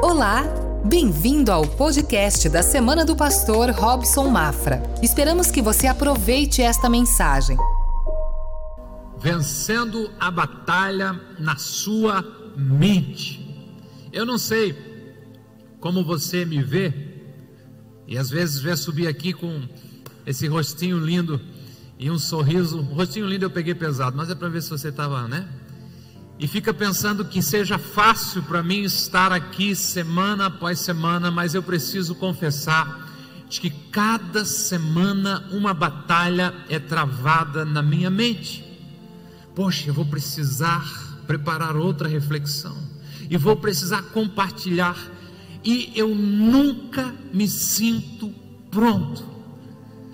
Olá! Bem-vindo ao podcast da Semana do Pastor Robson Mafra. Esperamos que você aproveite esta mensagem. Vencendo a batalha na sua mente. Eu não sei como você me vê, e às vezes vê subir aqui com esse rostinho lindo e um sorriso. Rostinho lindo eu peguei pesado, mas é para ver se você estava, né? E fica pensando que seja fácil para mim estar aqui semana após semana, mas eu preciso confessar de que cada semana uma batalha é travada na minha mente. Poxa, eu vou precisar preparar outra reflexão e vou precisar compartilhar e eu nunca me sinto pronto.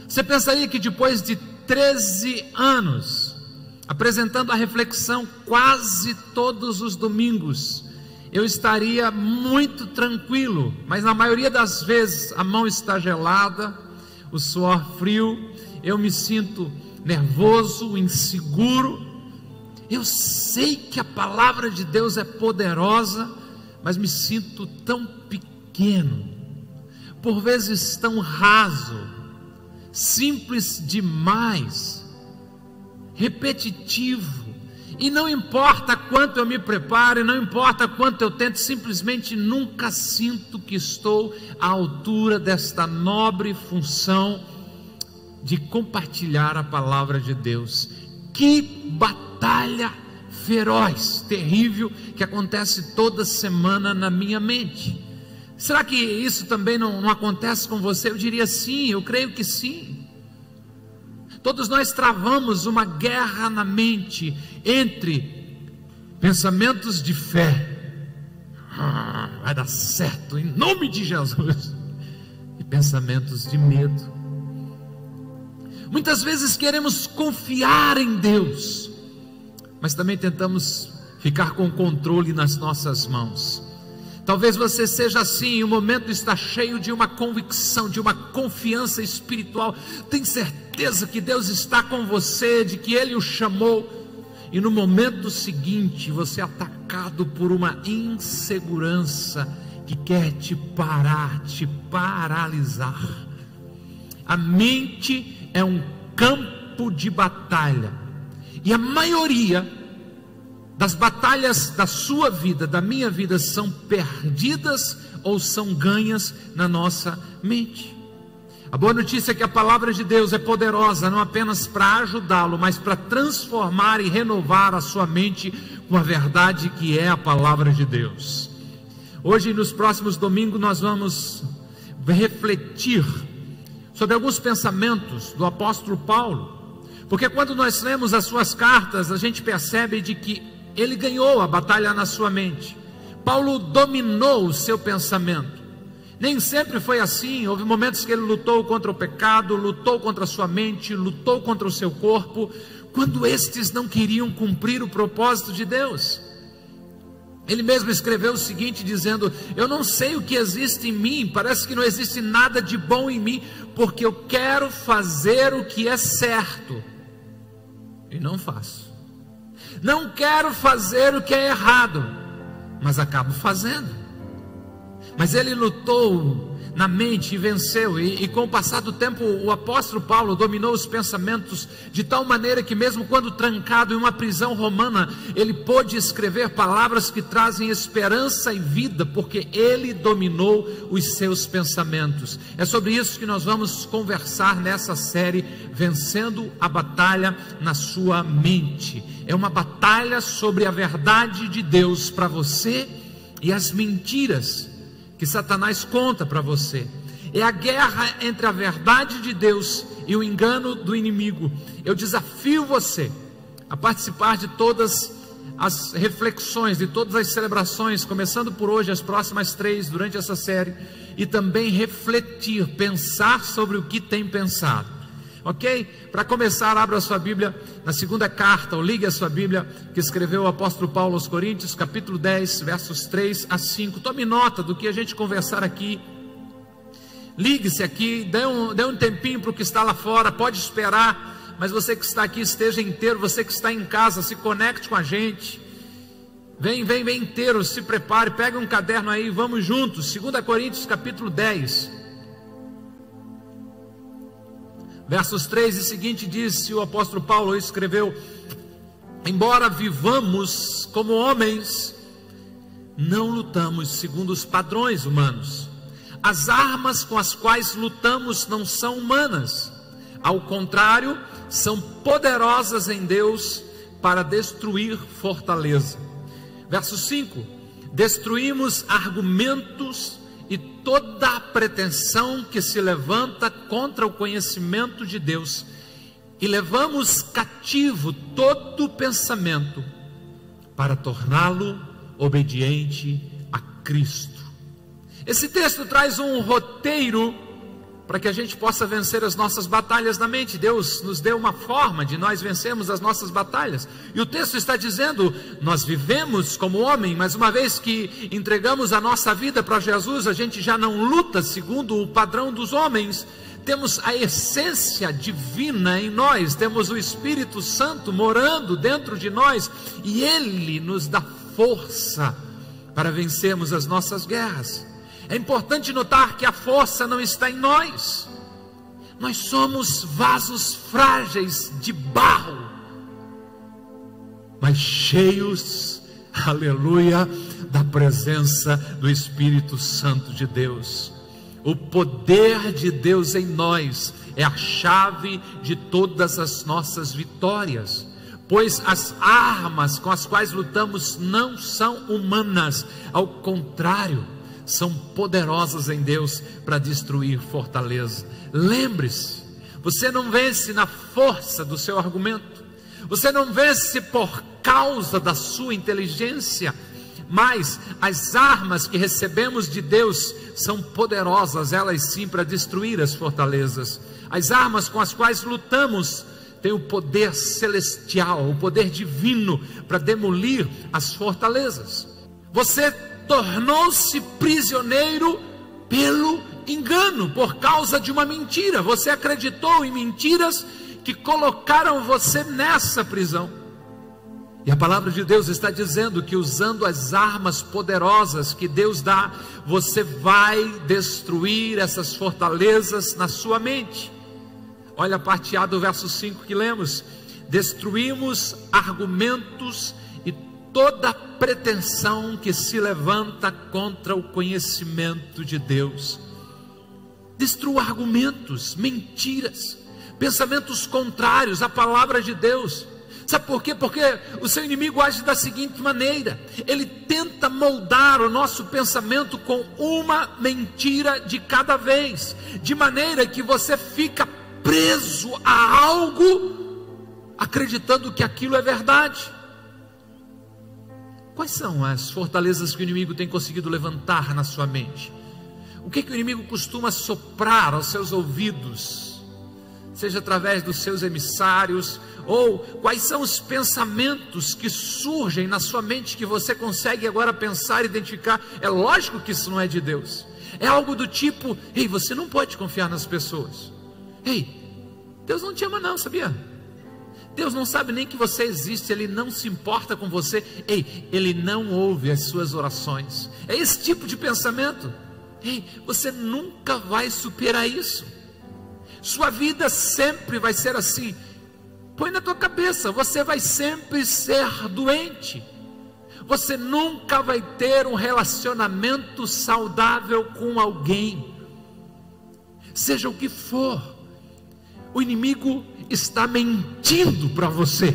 Você pensaria que depois de 13 anos apresentando a reflexão quase todos os domingos, eu estaria muito tranquilo, mas na maioria das vezes a mão está gelada, o suor frio, eu me sinto nervoso, inseguro. Eu sei que a palavra de Deus é poderosa, mas me sinto tão pequeno, por vezes tão raso, simples demais repetitivo. E não importa quanto eu me prepare, não importa quanto eu tente, simplesmente nunca sinto que estou à altura desta nobre função de compartilhar a palavra de Deus. Que batalha feroz, terrível, que acontece toda semana na minha mente. Será que isso também não, não acontece com você? Eu diria sim, eu creio que sim. Todos nós travamos uma guerra na mente entre pensamentos de fé, ah, vai dar certo em nome de Jesus, e pensamentos de medo. Muitas vezes queremos confiar em Deus, mas também tentamos ficar com o controle nas nossas mãos. Talvez você seja assim, o momento está cheio de uma convicção, de uma confiança espiritual. Tem certeza que Deus está com você, de que Ele o chamou, e no momento seguinte você é atacado por uma insegurança que quer te parar, te paralisar. A mente é um campo de batalha, e a maioria das batalhas da sua vida, da minha vida, são perdidas ou são ganhas na nossa mente. A boa notícia é que a palavra de Deus é poderosa, não apenas para ajudá-lo, mas para transformar e renovar a sua mente com a verdade que é a palavra de Deus. Hoje, nos próximos domingos, nós vamos refletir sobre alguns pensamentos do apóstolo Paulo, porque quando nós lemos as suas cartas, a gente percebe de que ele ganhou a batalha na sua mente. Paulo dominou o seu pensamento. Nem sempre foi assim. Houve momentos que ele lutou contra o pecado, lutou contra a sua mente, lutou contra o seu corpo, quando estes não queriam cumprir o propósito de Deus. Ele mesmo escreveu o seguinte, dizendo: Eu não sei o que existe em mim, parece que não existe nada de bom em mim, porque eu quero fazer o que é certo e não faço. Não quero fazer o que é errado, mas acabo fazendo. Mas ele lutou na mente e venceu. E, e, com o passar do tempo, o apóstolo Paulo dominou os pensamentos de tal maneira que, mesmo quando trancado em uma prisão romana, ele pôde escrever palavras que trazem esperança e vida, porque ele dominou os seus pensamentos. É sobre isso que nós vamos conversar nessa série, Vencendo a Batalha na Sua Mente. É uma batalha sobre a verdade de Deus para você e as mentiras que Satanás conta para você. É a guerra entre a verdade de Deus e o engano do inimigo. Eu desafio você a participar de todas as reflexões, de todas as celebrações, começando por hoje, as próximas três, durante essa série, e também refletir, pensar sobre o que tem pensado. Ok? Para começar, abra a sua Bíblia na segunda carta, ou ligue a sua Bíblia, que escreveu o apóstolo Paulo aos Coríntios, capítulo 10, versos 3 a 5. Tome nota do que a gente conversar aqui. Ligue-se aqui, dê um, dê um tempinho para o que está lá fora, pode esperar, mas você que está aqui esteja inteiro, você que está em casa, se conecte com a gente. Vem, vem, vem inteiro, se prepare, pega um caderno aí, vamos juntos. 2 Coríntios capítulo 10. Versos 3 e seguinte diz: o apóstolo Paulo escreveu: Embora vivamos como homens, não lutamos segundo os padrões humanos. As armas com as quais lutamos não são humanas, ao contrário, são poderosas em Deus para destruir fortaleza. Verso 5: Destruímos argumentos e toda a pretensão que se levanta contra o conhecimento de Deus, e levamos cativo todo pensamento para torná-lo obediente a Cristo. Esse texto traz um roteiro para que a gente possa vencer as nossas batalhas na mente. Deus nos deu uma forma de nós vencermos as nossas batalhas. E o texto está dizendo: nós vivemos como homem, mas uma vez que entregamos a nossa vida para Jesus, a gente já não luta segundo o padrão dos homens. Temos a essência divina em nós, temos o Espírito Santo morando dentro de nós e ele nos dá força para vencermos as nossas guerras. É importante notar que a força não está em nós. Nós somos vasos frágeis de barro, mas cheios, aleluia, da presença do Espírito Santo de Deus. O poder de Deus em nós é a chave de todas as nossas vitórias pois as armas com as quais lutamos não são humanas, ao contrário, são poderosas em Deus para destruir fortaleza. Lembre-se, você não vence na força do seu argumento, você não vence por causa da sua inteligência, mas as armas que recebemos de Deus são poderosas, elas sim, para destruir as fortalezas. As armas com as quais lutamos têm o poder celestial, o poder divino para demolir as fortalezas. Você tornou-se prisioneiro pelo engano, por causa de uma mentira. Você acreditou em mentiras que colocaram você nessa prisão. E a palavra de Deus está dizendo que usando as armas poderosas que Deus dá, você vai destruir essas fortalezas na sua mente. Olha a parte A do verso 5 que lemos: Destruímos argumentos toda pretensão que se levanta contra o conhecimento de Deus. Destrua argumentos, mentiras, pensamentos contrários à palavra de Deus. Sabe por quê? Porque o seu inimigo age da seguinte maneira: ele tenta moldar o nosso pensamento com uma mentira de cada vez, de maneira que você fica preso a algo, acreditando que aquilo é verdade. Quais são as fortalezas que o inimigo tem conseguido levantar na sua mente? O que, que o inimigo costuma soprar aos seus ouvidos? Seja através dos seus emissários, ou quais são os pensamentos que surgem na sua mente que você consegue agora pensar e identificar? É lógico que isso não é de Deus. É algo do tipo: ei, você não pode confiar nas pessoas. Ei, Deus não te ama, não, sabia? Deus não sabe nem que você existe, Ele não se importa com você, ei, Ele não ouve as suas orações. É esse tipo de pensamento. Ei, você nunca vai superar isso. Sua vida sempre vai ser assim. Põe na tua cabeça, você vai sempre ser doente. Você nunca vai ter um relacionamento saudável com alguém. Seja o que for o inimigo está mentindo para você.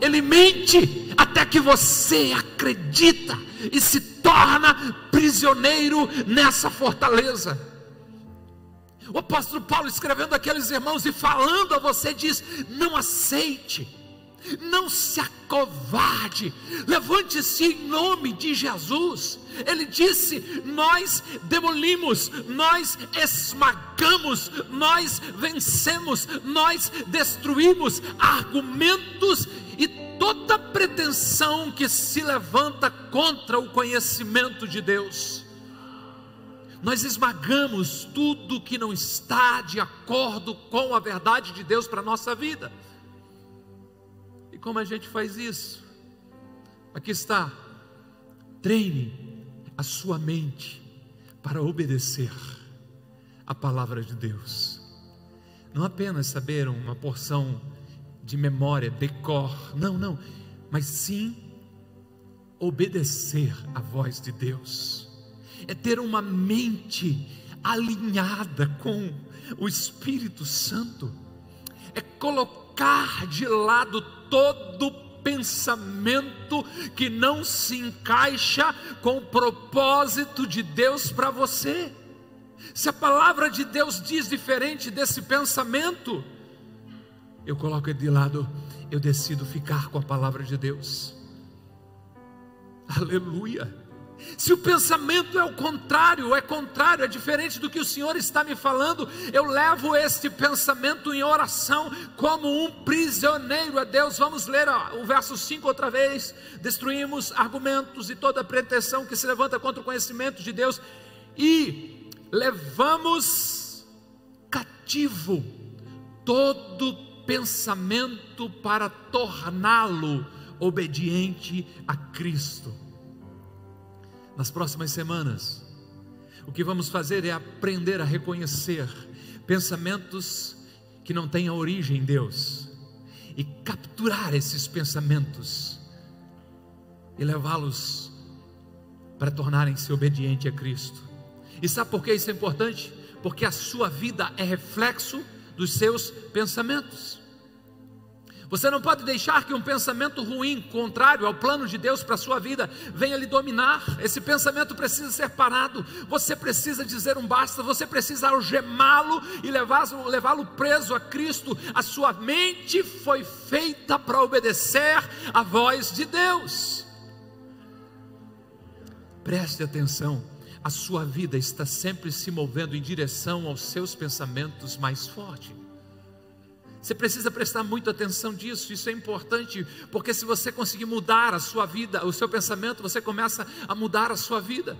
Ele mente até que você acredita e se torna prisioneiro nessa fortaleza. O apóstolo Paulo escrevendo aqueles irmãos e falando a você diz: não aceite não se acovarde, levante-se em nome de Jesus. Ele disse: Nós demolimos, nós esmagamos, nós vencemos, nós destruímos argumentos e toda pretensão que se levanta contra o conhecimento de Deus. Nós esmagamos tudo que não está de acordo com a verdade de Deus para a nossa vida. Como a gente faz isso? Aqui está. Treine a sua mente para obedecer a palavra de Deus. Não apenas saber uma porção de memória, decor, não, não, mas sim obedecer a voz de Deus. É ter uma mente alinhada com o Espírito Santo. É colocar de lado todo pensamento que não se encaixa com o propósito de Deus para você. Se a palavra de Deus diz diferente desse pensamento, eu coloco ele de lado, eu decido ficar com a palavra de Deus. Aleluia. Se o pensamento é o contrário, é contrário, é diferente do que o Senhor está me falando, eu levo este pensamento em oração como um prisioneiro a Deus. Vamos ler ó, o verso 5 outra vez. Destruímos argumentos e toda pretensão que se levanta contra o conhecimento de Deus e levamos cativo todo pensamento para torná-lo obediente a Cristo nas próximas semanas, o que vamos fazer é aprender a reconhecer pensamentos que não têm a origem em Deus e capturar esses pensamentos e levá-los para tornarem-se obedientes a Cristo. E sabe por que isso é importante? Porque a sua vida é reflexo dos seus pensamentos. Você não pode deixar que um pensamento ruim, contrário ao plano de Deus para a sua vida, venha lhe dominar. Esse pensamento precisa ser parado. Você precisa dizer um basta. Você precisa algemá-lo e levá-lo levá preso a Cristo. A sua mente foi feita para obedecer à voz de Deus. Preste atenção. A sua vida está sempre se movendo em direção aos seus pensamentos mais fortes. Você precisa prestar muita atenção disso, isso é importante, porque se você conseguir mudar a sua vida, o seu pensamento, você começa a mudar a sua vida.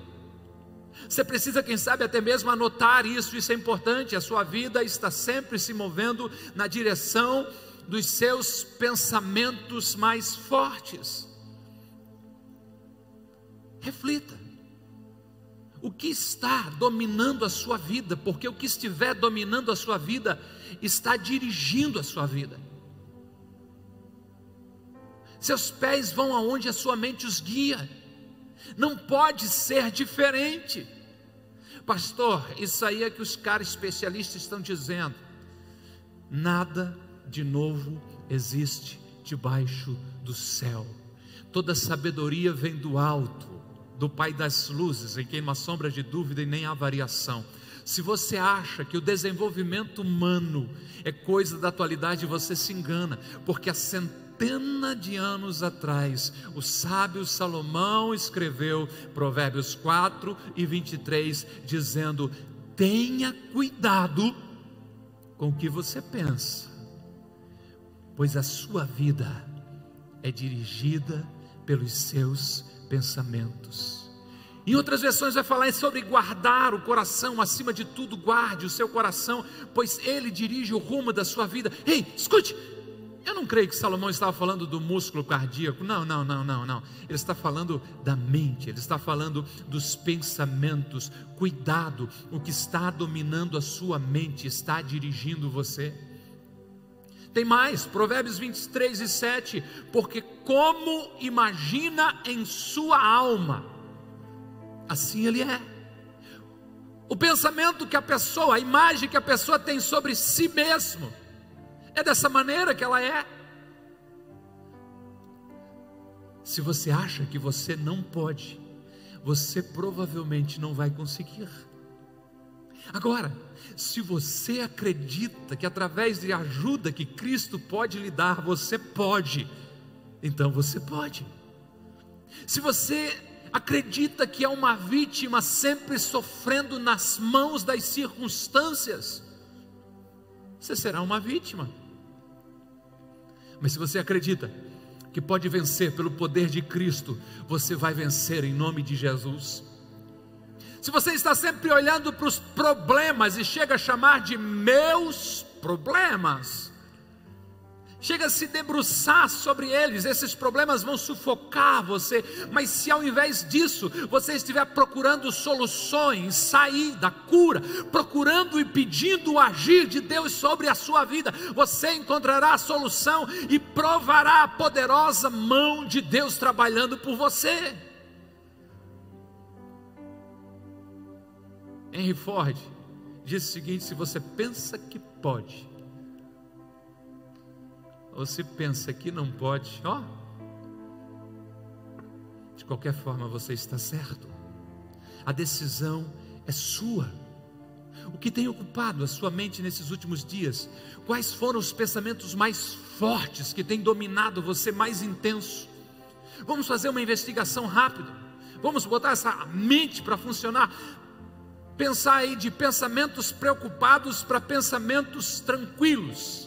Você precisa, quem sabe, até mesmo anotar isso, isso é importante. A sua vida está sempre se movendo na direção dos seus pensamentos mais fortes. Reflita. O que está dominando a sua vida? Porque o que estiver dominando a sua vida está dirigindo a sua vida. Seus pés vão aonde a sua mente os guia. Não pode ser diferente. Pastor, isso aí é que os caras especialistas estão dizendo. Nada de novo existe debaixo do céu. Toda sabedoria vem do alto, do Pai das luzes, em quem não há sombra de dúvida e nem há variação. Se você acha que o desenvolvimento humano é coisa da atualidade, você se engana, porque há centena de anos atrás, o sábio Salomão escreveu Provérbios 4 e 23, dizendo: tenha cuidado com o que você pensa, pois a sua vida é dirigida pelos seus pensamentos. Em outras versões vai falar sobre guardar o coração, acima de tudo, guarde o seu coração, pois ele dirige o rumo da sua vida. Ei, escute, eu não creio que Salomão estava falando do músculo cardíaco. Não, não, não, não, não. Ele está falando da mente, ele está falando dos pensamentos. Cuidado, o que está dominando a sua mente está dirigindo você. Tem mais, Provérbios 23 e 7. Porque como imagina em sua alma, assim ele é. O pensamento que a pessoa, a imagem que a pessoa tem sobre si mesmo, é dessa maneira que ela é. Se você acha que você não pode, você provavelmente não vai conseguir. Agora, se você acredita que através de ajuda que Cristo pode lhe dar, você pode, então você pode. Se você acredita que é uma vítima sempre sofrendo nas mãos das circunstâncias, você será uma vítima. Mas se você acredita que pode vencer pelo poder de Cristo, você vai vencer em nome de Jesus. Se você está sempre olhando para os problemas e chega a chamar de meus problemas, Chega a se debruçar sobre eles, esses problemas vão sufocar você, mas se ao invés disso você estiver procurando soluções, saída, cura, procurando e pedindo o agir de Deus sobre a sua vida, você encontrará a solução e provará a poderosa mão de Deus trabalhando por você. Henry Ford disse o seguinte: se você pensa que pode, você pensa que não pode, ó, de qualquer forma você está certo. A decisão é sua. O que tem ocupado a sua mente nesses últimos dias? Quais foram os pensamentos mais fortes que têm dominado você mais intenso? Vamos fazer uma investigação rápida. Vamos botar essa mente para funcionar. Pensar aí de pensamentos preocupados para pensamentos tranquilos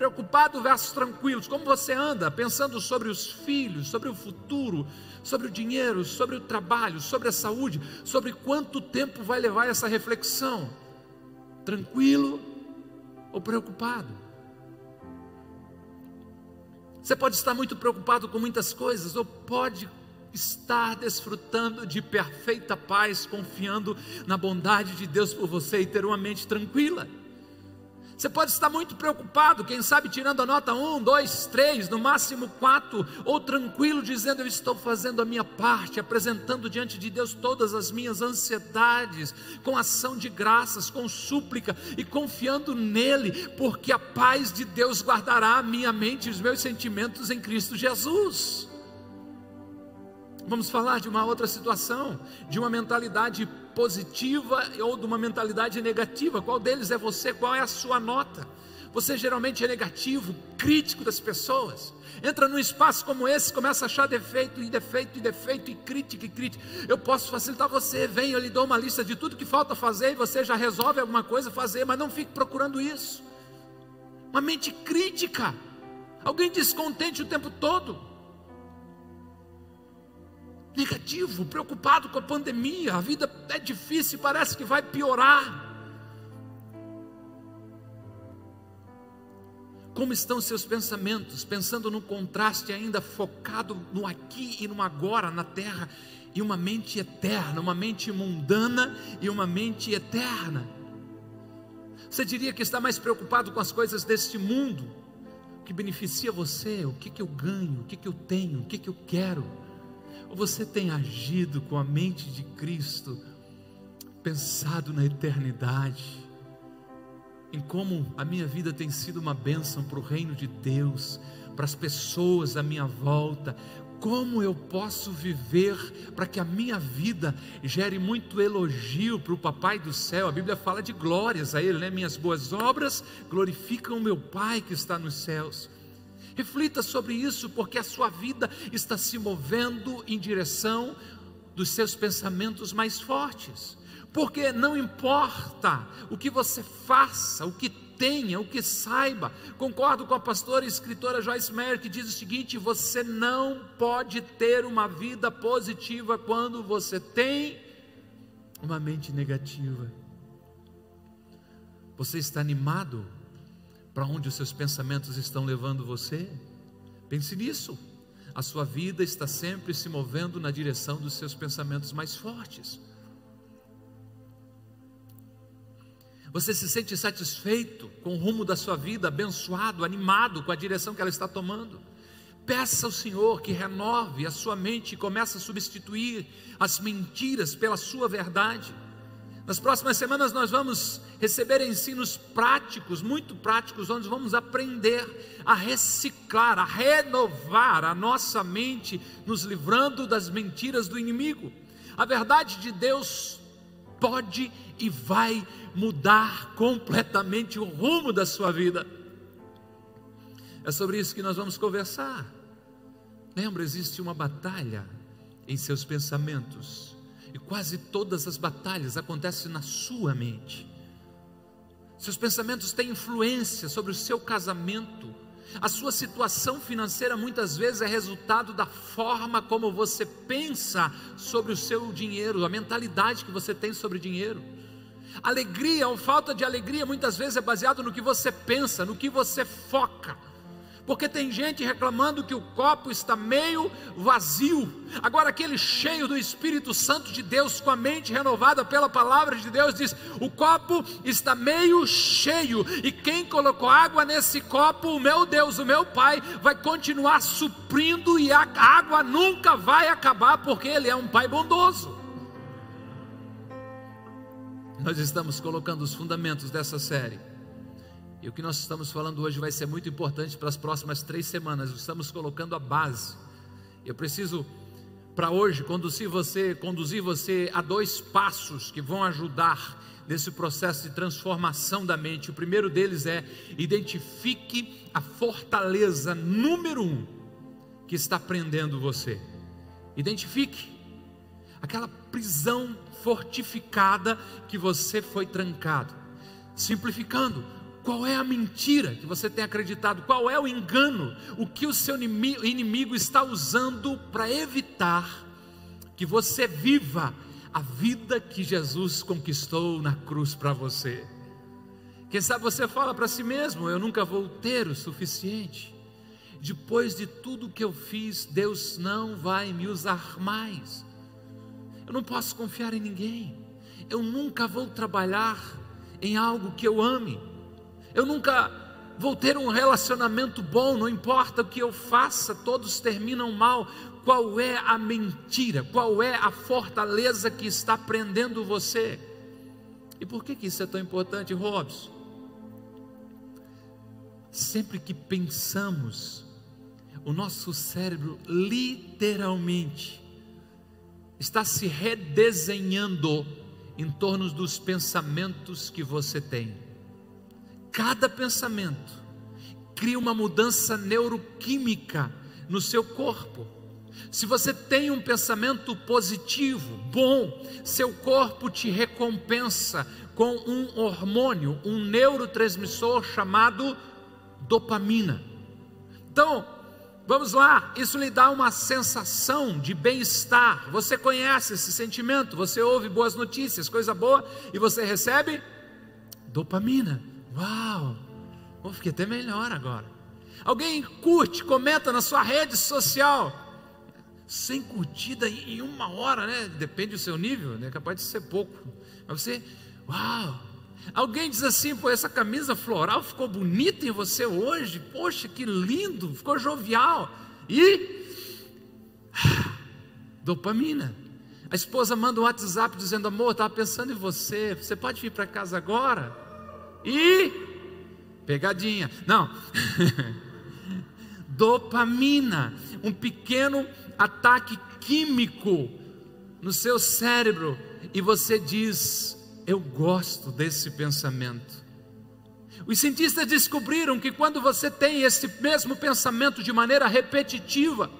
preocupado versus tranquilos. Como você anda pensando sobre os filhos, sobre o futuro, sobre o dinheiro, sobre o trabalho, sobre a saúde, sobre quanto tempo vai levar essa reflexão? Tranquilo ou preocupado? Você pode estar muito preocupado com muitas coisas, ou pode estar desfrutando de perfeita paz, confiando na bondade de Deus por você e ter uma mente tranquila. Você pode estar muito preocupado, quem sabe tirando a nota um, dois, três, no máximo quatro, ou tranquilo, dizendo: Eu estou fazendo a minha parte, apresentando diante de Deus todas as minhas ansiedades, com ação de graças, com súplica e confiando nele, porque a paz de Deus guardará a minha mente e os meus sentimentos em Cristo Jesus. Vamos falar de uma outra situação, de uma mentalidade positiva ou de uma mentalidade negativa. Qual deles é você? Qual é a sua nota? Você geralmente é negativo, crítico das pessoas. Entra num espaço como esse, começa a achar defeito e defeito e defeito e crítica e crítica. Eu posso facilitar você, vem, eu lhe dou uma lista de tudo que falta fazer e você já resolve alguma coisa fazer, mas não fique procurando isso. Uma mente crítica, alguém descontente o tempo todo negativo, preocupado com a pandemia, a vida é difícil, parece que vai piorar. Como estão seus pensamentos? Pensando no contraste ainda focado no aqui e no agora, na terra, e uma mente eterna, uma mente mundana e uma mente eterna. Você diria que está mais preocupado com as coisas deste mundo, o que beneficia você, o que, que eu ganho, o que, que eu tenho, o que, que eu quero ou você tem agido com a mente de Cristo, pensado na eternidade, em como a minha vida tem sido uma bênção para o reino de Deus, para as pessoas à minha volta, como eu posso viver para que a minha vida gere muito elogio para o Papai do céu? A Bíblia fala de glórias a Ele, né? Minhas boas obras glorificam o meu Pai que está nos céus. Reflita sobre isso, porque a sua vida está se movendo em direção dos seus pensamentos mais fortes. Porque não importa o que você faça, o que tenha, o que saiba. Concordo com a pastora e escritora Joyce Meyer que diz o seguinte: você não pode ter uma vida positiva quando você tem uma mente negativa. Você está animado para onde os seus pensamentos estão levando você? Pense nisso. A sua vida está sempre se movendo na direção dos seus pensamentos mais fortes. Você se sente satisfeito com o rumo da sua vida, abençoado, animado com a direção que ela está tomando? Peça ao Senhor que renove a sua mente e comece a substituir as mentiras pela sua verdade. Nas próximas semanas nós vamos receber ensinos práticos, muito práticos, onde vamos aprender a reciclar, a renovar a nossa mente, nos livrando das mentiras do inimigo. A verdade de Deus pode e vai mudar completamente o rumo da sua vida. É sobre isso que nós vamos conversar. Lembra, existe uma batalha em seus pensamentos e quase todas as batalhas acontecem na sua mente. Seus pensamentos têm influência sobre o seu casamento. A sua situação financeira muitas vezes é resultado da forma como você pensa sobre o seu dinheiro, a mentalidade que você tem sobre dinheiro. Alegria ou falta de alegria muitas vezes é baseado no que você pensa, no que você foca. Porque tem gente reclamando que o copo está meio vazio. Agora, aquele cheio do Espírito Santo de Deus, com a mente renovada pela palavra de Deus, diz: o copo está meio cheio. E quem colocou água nesse copo, o meu Deus, o meu Pai, vai continuar suprindo e a água nunca vai acabar, porque Ele é um Pai bondoso. Nós estamos colocando os fundamentos dessa série e o que nós estamos falando hoje vai ser muito importante para as próximas três semanas. Estamos colocando a base. Eu preciso, para hoje, conduzir você, conduzir você a dois passos que vão ajudar nesse processo de transformação da mente. O primeiro deles é identifique a fortaleza número um que está prendendo você. Identifique aquela prisão fortificada que você foi trancado. Simplificando, qual é a mentira que você tem acreditado? Qual é o engano? O que o seu inimigo está usando para evitar que você viva a vida que Jesus conquistou na cruz para você? Quem sabe você fala para si mesmo: Eu nunca vou ter o suficiente. Depois de tudo que eu fiz, Deus não vai me usar mais. Eu não posso confiar em ninguém. Eu nunca vou trabalhar em algo que eu ame. Eu nunca vou ter um relacionamento bom, não importa o que eu faça, todos terminam mal. Qual é a mentira? Qual é a fortaleza que está prendendo você? E por que, que isso é tão importante, Robson? Sempre que pensamos, o nosso cérebro literalmente está se redesenhando em torno dos pensamentos que você tem cada pensamento cria uma mudança neuroquímica no seu corpo. Se você tem um pensamento positivo, bom, seu corpo te recompensa com um hormônio, um neurotransmissor chamado dopamina. Então, vamos lá, isso lhe dá uma sensação de bem-estar. Você conhece esse sentimento, você ouve boas notícias, coisa boa, e você recebe dopamina. Uau! Oh, fiquei até melhor agora. Alguém curte, comenta na sua rede social. Sem curtida em uma hora, né? Depende do seu nível, né? Capaz de ser pouco. Mas você, uau! Alguém diz assim, pô, essa camisa floral ficou bonita em você hoje. Poxa, que lindo, ficou jovial. E dopamina. A esposa manda um WhatsApp dizendo: Amor, estava pensando em você. Você pode vir para casa agora? E pegadinha. Não. Dopamina, um pequeno ataque químico no seu cérebro e você diz: "Eu gosto desse pensamento". Os cientistas descobriram que quando você tem esse mesmo pensamento de maneira repetitiva,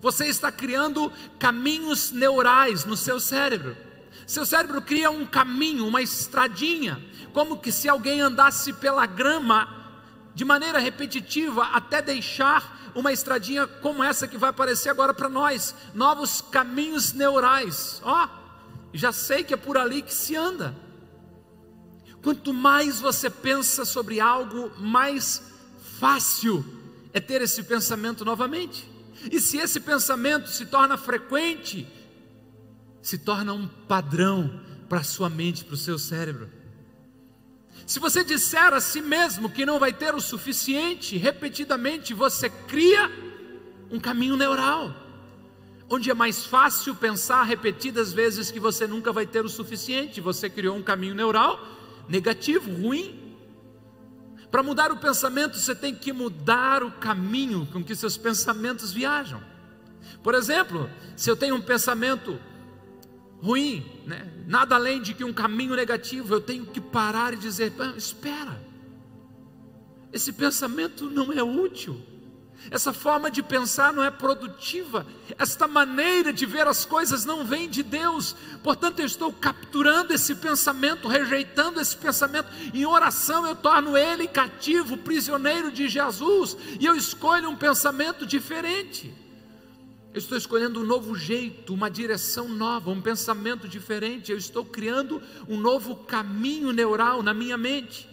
você está criando caminhos neurais no seu cérebro. Seu cérebro cria um caminho, uma estradinha, como que se alguém andasse pela grama de maneira repetitiva até deixar uma estradinha como essa que vai aparecer agora para nós, novos caminhos neurais. Ó, oh, já sei que é por ali que se anda. Quanto mais você pensa sobre algo, mais fácil é ter esse pensamento novamente. E se esse pensamento se torna frequente, se torna um padrão para a sua mente, para o seu cérebro. Se você disser a si mesmo que não vai ter o suficiente, repetidamente você cria um caminho neural, onde é mais fácil pensar repetidas vezes que você nunca vai ter o suficiente. Você criou um caminho neural negativo, ruim. Para mudar o pensamento, você tem que mudar o caminho com que seus pensamentos viajam. Por exemplo, se eu tenho um pensamento ruim, né? nada além de que um caminho negativo, eu tenho que parar e dizer: espera, esse pensamento não é útil, essa forma de pensar não é produtiva, esta maneira de ver as coisas não vem de Deus, portanto eu estou capturando esse pensamento, rejeitando esse pensamento, em oração eu torno ele cativo, prisioneiro de Jesus, e eu escolho um pensamento diferente. Eu estou escolhendo um novo jeito, uma direção nova, um pensamento diferente. Eu estou criando um novo caminho neural na minha mente.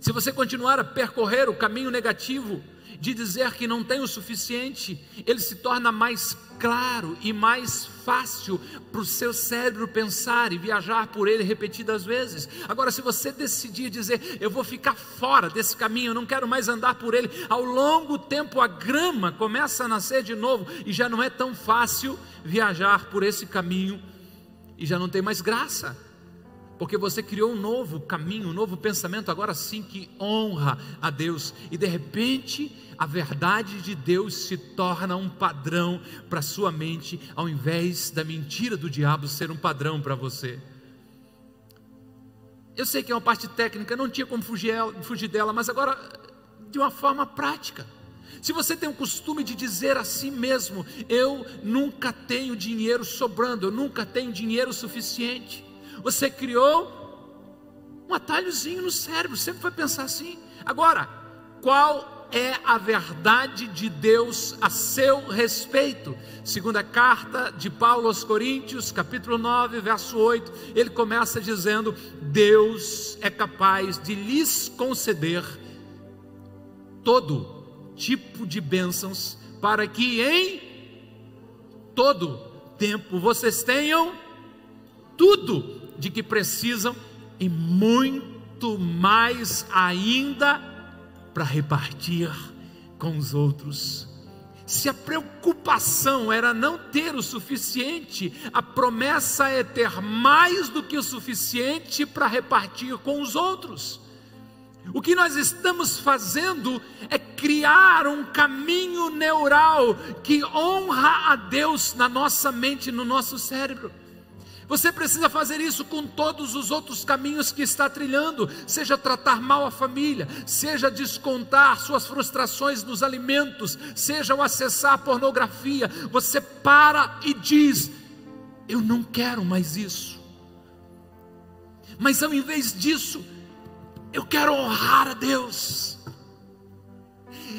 Se você continuar a percorrer o caminho negativo de dizer que não tem o suficiente, ele se torna mais claro e mais fácil para o seu cérebro pensar e viajar por ele repetidas vezes. Agora, se você decidir dizer, eu vou ficar fora desse caminho, eu não quero mais andar por ele, ao longo tempo a grama começa a nascer de novo e já não é tão fácil viajar por esse caminho e já não tem mais graça porque você criou um novo caminho, um novo pensamento, agora sim que honra a Deus, e de repente a verdade de Deus se torna um padrão para sua mente, ao invés da mentira do diabo ser um padrão para você. Eu sei que é uma parte técnica, não tinha como fugir, fugir dela, mas agora de uma forma prática. Se você tem o costume de dizer a si mesmo: Eu nunca tenho dinheiro sobrando, eu nunca tenho dinheiro suficiente. Você criou um atalhozinho no cérebro, sempre vai pensar assim. Agora, qual é a verdade de Deus a seu respeito? Segunda carta de Paulo aos Coríntios, capítulo 9, verso 8, ele começa dizendo: Deus é capaz de lhes conceder todo tipo de bênçãos, para que em todo tempo vocês tenham tudo de que precisam e muito mais ainda para repartir com os outros. Se a preocupação era não ter o suficiente, a promessa é ter mais do que o suficiente para repartir com os outros. O que nós estamos fazendo é criar um caminho neural que honra a Deus na nossa mente, no nosso cérebro. Você precisa fazer isso com todos os outros caminhos que está trilhando, seja tratar mal a família, seja descontar suas frustrações nos alimentos, seja o acessar a pornografia. Você para e diz: Eu não quero mais isso. Mas ao invés disso, eu quero honrar a Deus.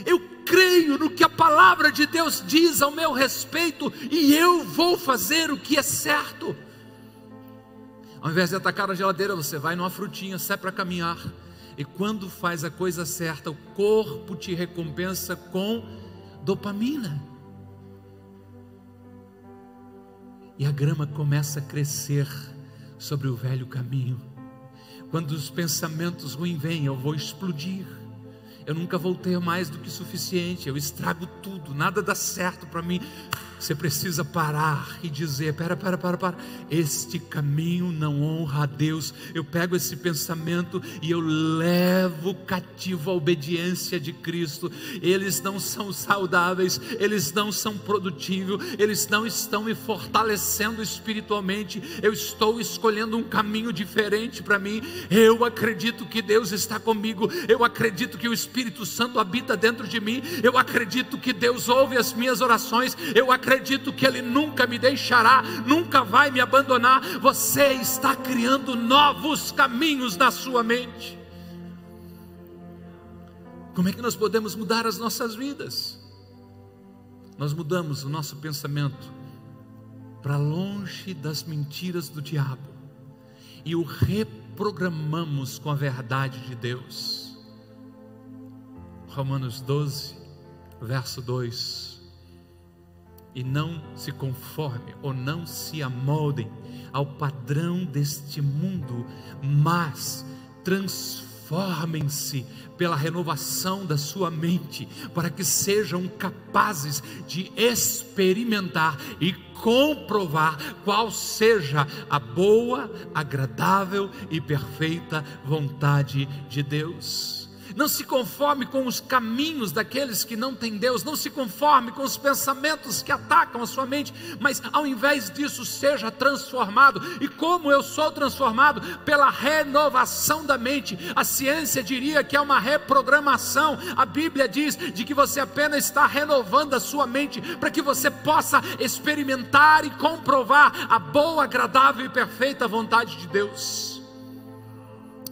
Eu creio no que a palavra de Deus diz ao meu respeito e eu vou fazer o que é certo. Ao invés de atacar a geladeira, você vai numa frutinha, sai para caminhar. E quando faz a coisa certa, o corpo te recompensa com dopamina. E a grama começa a crescer sobre o velho caminho. Quando os pensamentos ruins vêm, eu vou explodir. Eu nunca vou ter mais do que suficiente. Eu estrago tudo, nada dá certo para mim. Você precisa parar e dizer: para, para, para, para. Este caminho não honra a Deus. Eu pego esse pensamento e eu levo cativo a obediência de Cristo. Eles não são saudáveis, eles não são produtivos, eles não estão me fortalecendo espiritualmente. Eu estou escolhendo um caminho diferente para mim. Eu acredito que Deus está comigo. Eu acredito que o Espírito Santo habita dentro de mim. Eu acredito que Deus ouve as minhas orações. Eu acredito acredito que Ele nunca me deixará, nunca vai me abandonar. Você está criando novos caminhos na sua mente. Como é que nós podemos mudar as nossas vidas? Nós mudamos o nosso pensamento para longe das mentiras do diabo e o reprogramamos com a verdade de Deus. Romanos 12, verso 2 e não se conforme ou não se amoldem ao padrão deste mundo, mas transformem-se pela renovação da sua mente, para que sejam capazes de experimentar e comprovar qual seja a boa, agradável e perfeita vontade de Deus. Não se conforme com os caminhos daqueles que não têm Deus, não se conforme com os pensamentos que atacam a sua mente, mas ao invés disso, seja transformado. E como eu sou transformado? Pela renovação da mente. A ciência diria que é uma reprogramação. A Bíblia diz de que você apenas está renovando a sua mente para que você possa experimentar e comprovar a boa, agradável e perfeita vontade de Deus.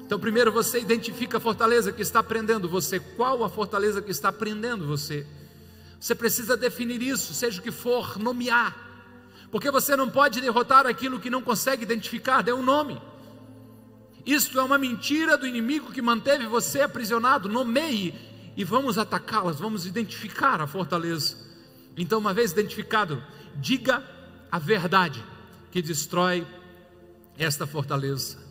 Então, primeiro você identifica a fortaleza que está prendendo você. Qual a fortaleza que está prendendo você? Você precisa definir isso, seja o que for, nomear. Porque você não pode derrotar aquilo que não consegue identificar, dê um nome. Isto é uma mentira do inimigo que manteve você aprisionado. Nomeie e vamos atacá-las, vamos identificar a fortaleza. Então, uma vez identificado, diga a verdade que destrói esta fortaleza.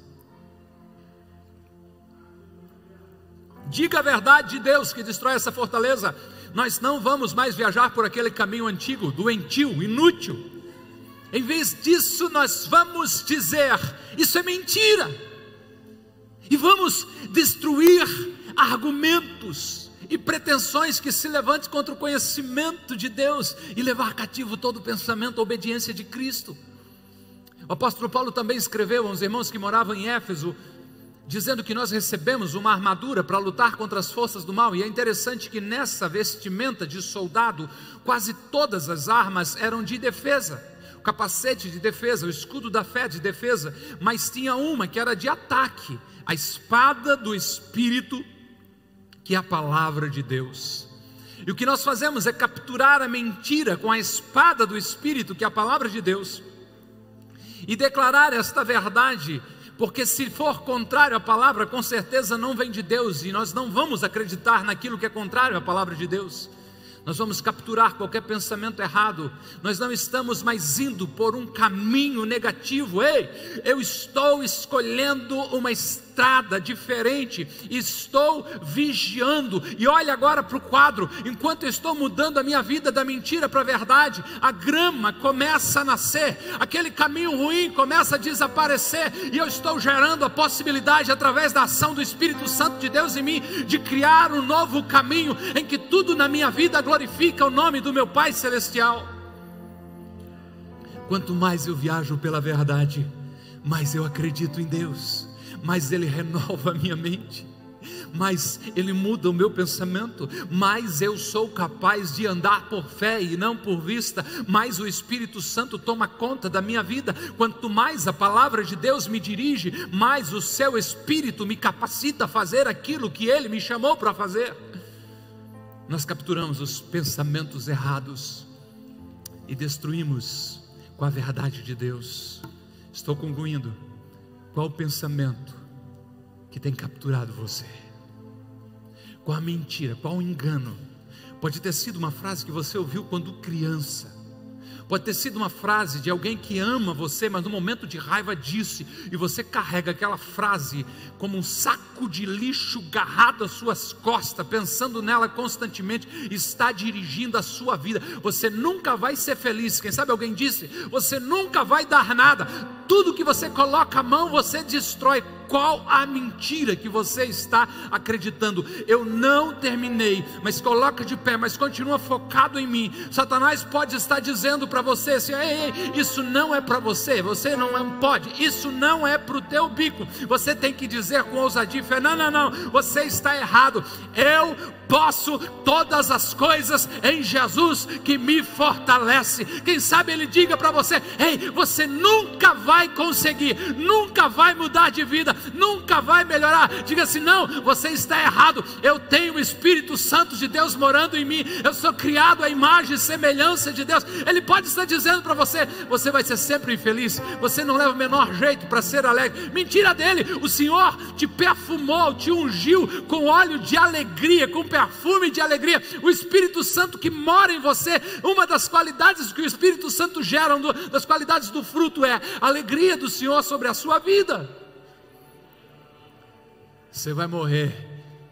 Diga a verdade de Deus que destrói essa fortaleza. Nós não vamos mais viajar por aquele caminho antigo, doentio, inútil. Em vez disso, nós vamos dizer: isso é mentira. E vamos destruir argumentos e pretensões que se levantem contra o conhecimento de Deus e levar cativo todo o pensamento à obediência de Cristo. O apóstolo Paulo também escreveu aos irmãos que moravam em Éfeso, dizendo que nós recebemos uma armadura para lutar contra as forças do mal, e é interessante que nessa vestimenta de soldado, quase todas as armas eram de defesa. O capacete de defesa, o escudo da fé de defesa, mas tinha uma que era de ataque, a espada do espírito, que é a palavra de Deus. E o que nós fazemos é capturar a mentira com a espada do espírito, que é a palavra de Deus, e declarar esta verdade porque se for contrário à palavra, com certeza não vem de Deus, e nós não vamos acreditar naquilo que é contrário à palavra de Deus. Nós vamos capturar qualquer pensamento errado. Nós não estamos mais indo por um caminho negativo. Ei, eu estou escolhendo uma estrada diferente. Estou vigiando. E olha agora para o quadro. Enquanto eu estou mudando a minha vida da mentira para a verdade, a grama começa a nascer. Aquele caminho ruim começa a desaparecer. E eu estou gerando a possibilidade, através da ação do Espírito Santo de Deus em mim, de criar um novo caminho em que tudo na minha vida glorifica o nome do meu Pai Celestial. Quanto mais eu viajo pela verdade, mais eu acredito em Deus, mais Ele renova a minha mente, mais Ele muda o meu pensamento, mais eu sou capaz de andar por fé e não por vista, mais o Espírito Santo toma conta da minha vida. Quanto mais a palavra de Deus me dirige, mais o seu Espírito me capacita a fazer aquilo que Ele me chamou para fazer nós capturamos os pensamentos errados e destruímos com a verdade de Deus. Estou concluindo. Qual pensamento que tem capturado você? Qual a mentira? Qual o engano? Pode ter sido uma frase que você ouviu quando criança Pode ter sido uma frase de alguém que ama você, mas no momento de raiva disse, e você carrega aquela frase como um saco de lixo garrado às suas costas, pensando nela constantemente, está dirigindo a sua vida. Você nunca vai ser feliz. Quem sabe alguém disse: você nunca vai dar nada. Tudo que você coloca a mão, você destrói qual a mentira que você está acreditando. Eu não terminei, mas coloca de pé, mas continua focado em mim. Satanás pode estar dizendo para você assim: ei, ei, isso não é para você, você não é pode, isso não é para o teu bico. Você tem que dizer com ousadia: não, não, não, você está errado. Eu posso todas as coisas em Jesus que me fortalece. Quem sabe ele diga para você: ei, você nunca vai conseguir, nunca vai mudar de vida, nunca vai melhorar. Diga assim: não, você está errado. Eu tenho o Espírito Santo de Deus morando em mim, eu sou criado à imagem e semelhança de Deus. Ele pode estar dizendo para você: você vai ser sempre infeliz, você não leva o menor jeito para ser alegre. Mentira dele, o Senhor te perfumou, te ungiu com óleo de alegria, com perfume de alegria, o Espírito Santo que mora em você, uma das qualidades que o Espírito Santo gera, das qualidades do fruto é a alegria do Senhor sobre a sua vida. Você vai morrer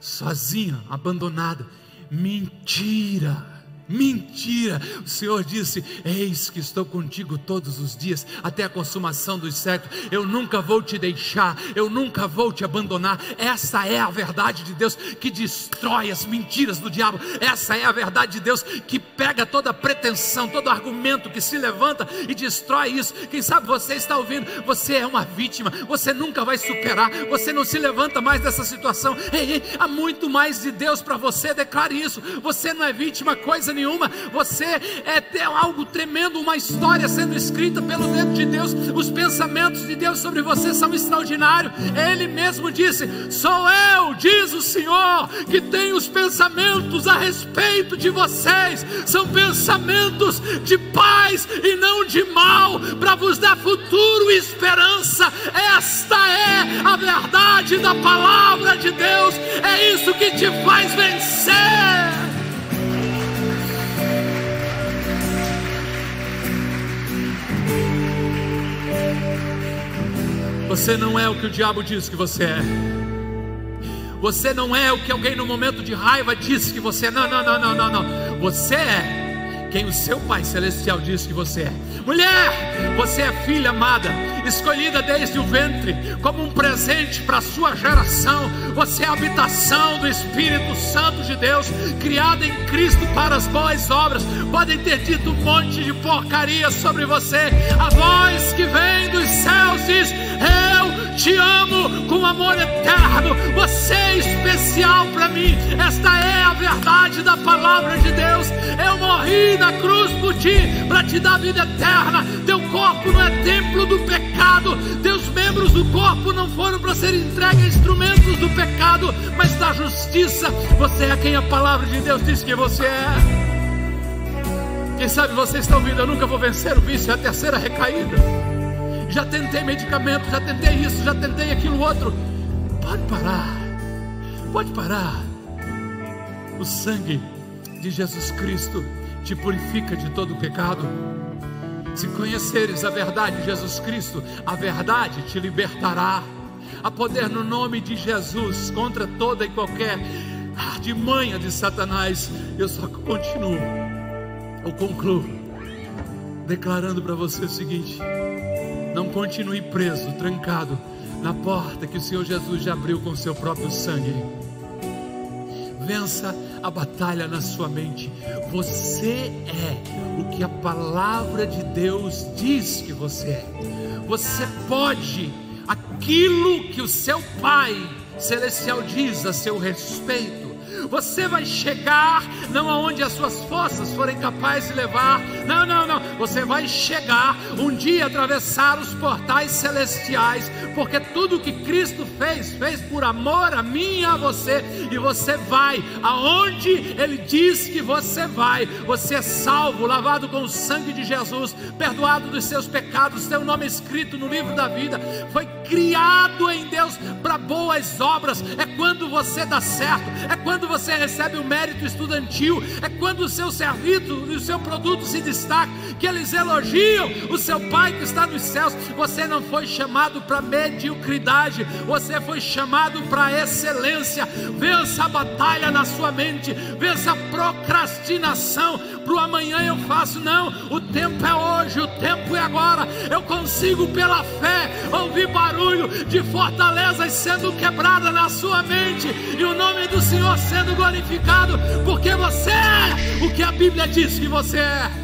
sozinho, abandonado. Mentira. Mentira! O Senhor disse: Eis que estou contigo todos os dias, até a consumação dos séculos. Eu nunca vou te deixar, eu nunca vou te abandonar. Essa é a verdade de Deus que destrói as mentiras do diabo. Essa é a verdade de Deus que pega toda pretensão, todo argumento que se levanta e destrói isso. Quem sabe você está ouvindo? Você é uma vítima, você nunca vai superar, você não se levanta mais dessa situação. Ei, ei, há muito mais de Deus para você, declare isso. Você não é vítima, coisa nenhuma. Você é, algo tremendo, uma história sendo escrita pelo dedo de Deus. Os pensamentos de Deus sobre você são extraordinários. Ele mesmo disse: Sou eu, diz o Senhor, que tenho os pensamentos a respeito de vocês. São pensamentos de paz e não de mal, para vos dar futuro e esperança. Esta é a verdade da palavra de Deus. É isso que te faz vencer. Você não é o que o diabo diz que você é. Você não é o que alguém no momento de raiva disse que você é. Não, não, não, não, não, não. Você é quem o seu Pai Celestial diz que você é. Mulher, você é filha amada, escolhida desde o ventre, como um presente para a sua geração. Você é a habitação do Espírito Santo de Deus, criada em Cristo para as boas obras. Podem ter dito um monte de porcaria sobre você. A voz que vem dos céus diz: Eu te amo com amor eterno. Você é especial para mim. Esta é a verdade da palavra de Deus. Eu morri na cruz por ti, para te dar vida eterna. Teu corpo não é templo do pecado, teus membros do corpo não foram para ser entregues a instrumentos do pecado, mas da justiça. Você é quem a palavra de Deus diz que você é. Quem sabe você está ouvindo, eu nunca vou vencer o vício, é a terceira recaída. Já tentei medicamento, já tentei isso, já tentei aquilo outro. Pode parar, pode parar. O sangue de Jesus Cristo te purifica de todo pecado. Se conheceres a verdade de Jesus Cristo, a verdade te libertará. Há poder no nome de Jesus contra toda e qualquer artimanha de Satanás. Eu só continuo, eu concluo, declarando para você o seguinte: não continue preso, trancado na porta que o Senhor Jesus já abriu com seu próprio sangue. Vença a batalha na sua mente. Você é o que a palavra de Deus diz que você é. Você pode aquilo que o seu Pai celestial diz a seu respeito. Você vai chegar não aonde as suas forças forem capazes de levar. Não, não, não. Você vai chegar um dia atravessar os portais celestiais, porque tudo que Cristo fez, fez por amor a mim e a você. E você vai aonde ele diz que você vai. Você é salvo, lavado com o sangue de Jesus, perdoado dos seus pecados, seu nome escrito no livro da vida. Foi criado em Deus para boas obras. É quando você dá certo, é quando você recebe o mérito estudantil, é quando o seu serviço e o seu produto se destaca, que eles elogiam o seu Pai que está nos céus. Você não foi chamado para mediocridade, você foi chamado para excelência. Vença a batalha na sua mente, vença a procrastinação. Para o amanhã eu faço, não. O tempo é hoje, o tempo é agora. Eu consigo, pela fé, ouvir barulho de fortalezas sendo quebrada na sua mente e o nome do Senhor sendo glorificado, porque você é o que a Bíblia diz que você é.